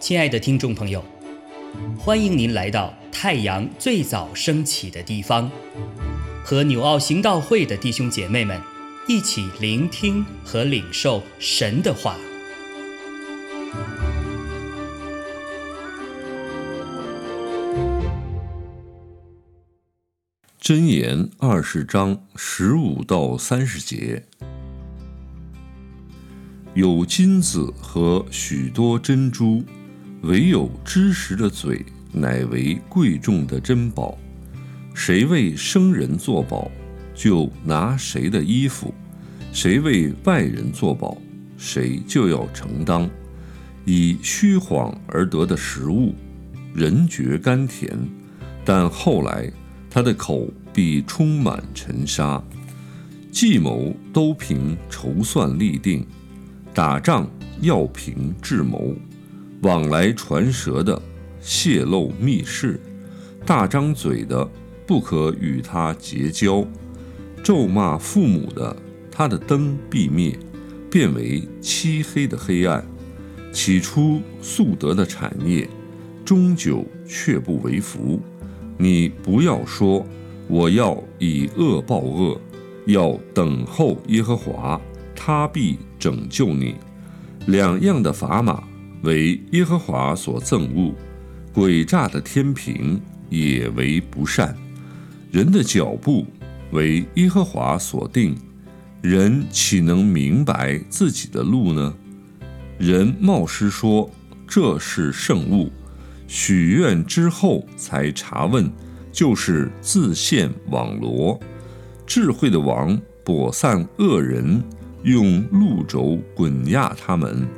亲爱的听众朋友，欢迎您来到太阳最早升起的地方，和纽奥行道会的弟兄姐妹们一起聆听和领受神的话。箴言二十章十五到三十节。有金子和许多珍珠，唯有知识的嘴，乃为贵重的珍宝。谁为生人作保，就拿谁的衣服；谁为外人作保，谁就要承当。以虚谎而得的食物，人觉甘甜，但后来他的口必充满尘沙。计谋都凭筹算立定。打仗要凭智谋，往来传舌的泄露密事，大张嘴的不可与他结交，咒骂父母的，他的灯必灭，变为漆黑的黑暗。起初素得的产业，终究却不为福。你不要说我要以恶报恶，要等候耶和华。他必拯救你。两样的砝码为耶和华所憎恶，诡诈的天平也为不善。人的脚步为耶和华所定，人岂能明白自己的路呢？人冒失说这是圣物，许愿之后才查问，就是自陷网罗。智慧的王躲散恶人。用路轴滚压他们，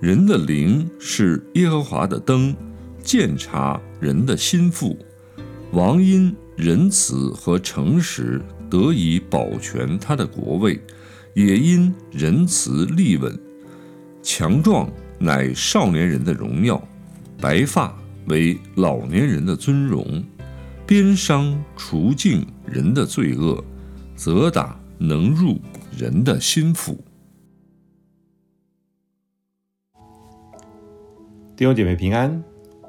人的灵是耶和华的灯，鉴察人的心腹。王因仁慈和诚实得以保全他的国位，也因仁慈立稳。强壮乃少年人的荣耀，白发为老年人的尊荣。鞭伤除尽人的罪恶，责打能入。人的心腹。弟兄姐妹平安，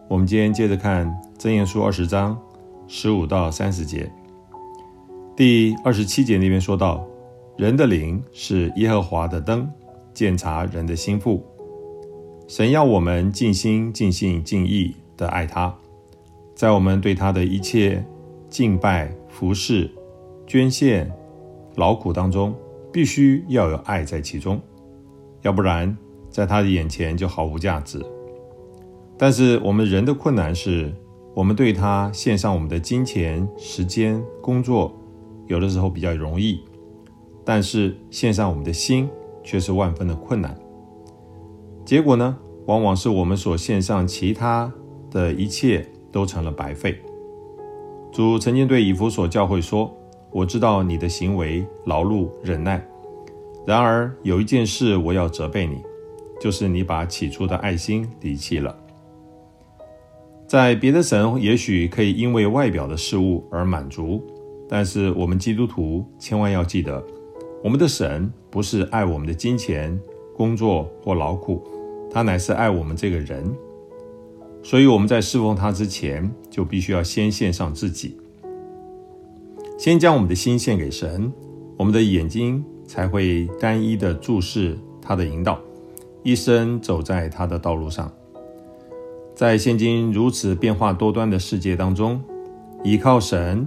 我们今天接着看《箴言书》二十章十五到三十节。第二十七节那边说到，人的灵是耶和华的灯，鉴察人的心腹。神要我们尽心、尽性、尽意的爱他，在我们对他的一切敬拜、服侍、捐献、劳苦当中。必须要有爱在其中，要不然在他的眼前就毫无价值。但是我们人的困难是，我们对他献上我们的金钱、时间、工作，有的时候比较容易，但是献上我们的心却是万分的困难。结果呢，往往是我们所献上其他的一切都成了白费。主曾经对以弗所教会说。我知道你的行为劳碌忍耐，然而有一件事我要责备你，就是你把起初的爱心离弃了。在别的神也许可以因为外表的事物而满足，但是我们基督徒千万要记得，我们的神不是爱我们的金钱、工作或劳苦，他乃是爱我们这个人。所以我们在侍奉他之前，就必须要先献上自己。先将我们的心献给神，我们的眼睛才会单一的注视他的引导，一生走在他的道路上。在现今如此变化多端的世界当中，依靠神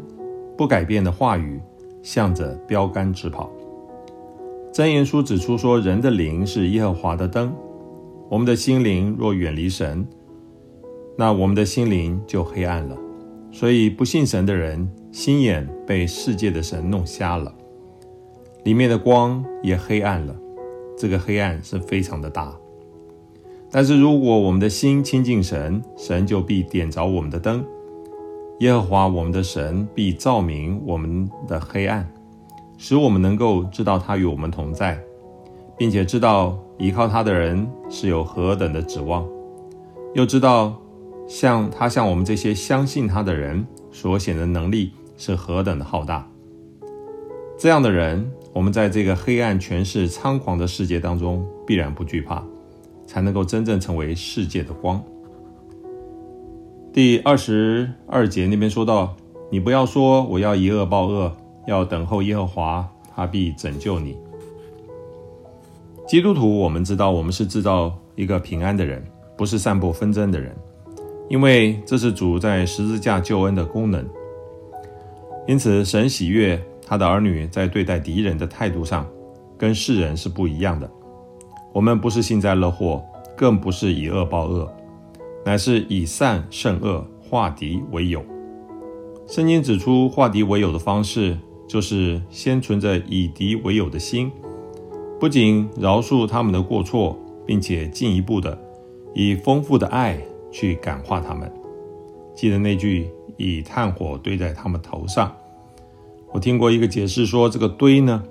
不改变的话语，向着标杆直跑。箴言书指出说，人的灵是耶和华的灯，我们的心灵若远离神，那我们的心灵就黑暗了。所以不信神的人。心眼被世界的神弄瞎了，里面的光也黑暗了。这个黑暗是非常的大。但是如果我们的心亲近神，神就必点着我们的灯。耶和华我们的神必照明我们的黑暗，使我们能够知道他与我们同在，并且知道依靠他的人是有何等的指望，又知道像他像我们这些相信他的人所显的能力。是何等的浩大！这样的人，我们在这个黑暗、权势、猖狂的世界当中，必然不惧怕，才能够真正成为世界的光。第二十二节那边说到：“你不要说我要以恶报恶，要等候耶和华，他必拯救你。”基督徒，我们知道，我们是制造一个平安的人，不是散布纷争的人，因为这是主在十字架救恩的功能。因此，神喜悦他的儿女在对待敌人的态度上，跟世人是不一样的。我们不是幸灾乐祸，更不是以恶报恶，乃是以善胜恶，化敌为友。圣经指出，化敌为友的方式，就是先存着以敌为友的心。不仅饶恕他们的过错，并且进一步的以丰富的爱去感化他们。记得那句“以炭火堆在他们头上”，我听过一个解释说，这个堆呢，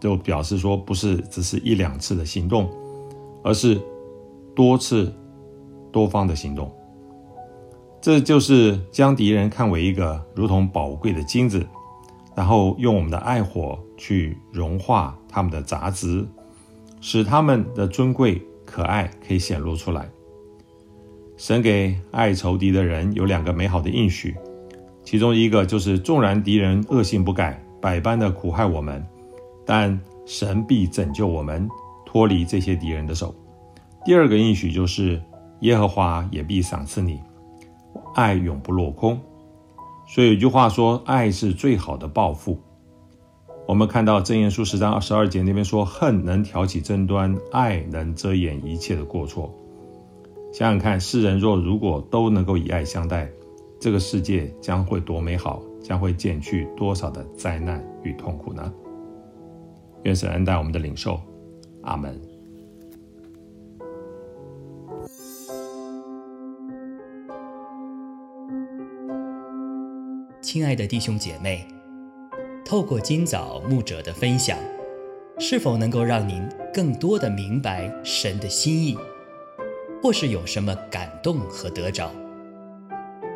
就表示说不是只是一两次的行动，而是多次、多方的行动。这就是将敌人看为一个如同宝贵的金子。然后用我们的爱火去融化他们的杂质，使他们的尊贵可爱可以显露出来。神给爱仇敌的人有两个美好的应许，其中一个就是纵然敌人恶性不改，百般的苦害我们，但神必拯救我们脱离这些敌人的手。第二个应许就是耶和华也必赏赐你，爱永不落空。所以有句话说：“爱是最好的报复。”我们看到《箴言书》十章二十二节那边说：“恨能挑起争端，爱能遮掩一切的过错。”想想看，世人若如果都能够以爱相待，这个世界将会多美好，将会减去多少的灾难与痛苦呢？愿神恩待我们的领受，阿门。亲爱的弟兄姐妹，透过今早牧者的分享，是否能够让您更多的明白神的心意，或是有什么感动和得着？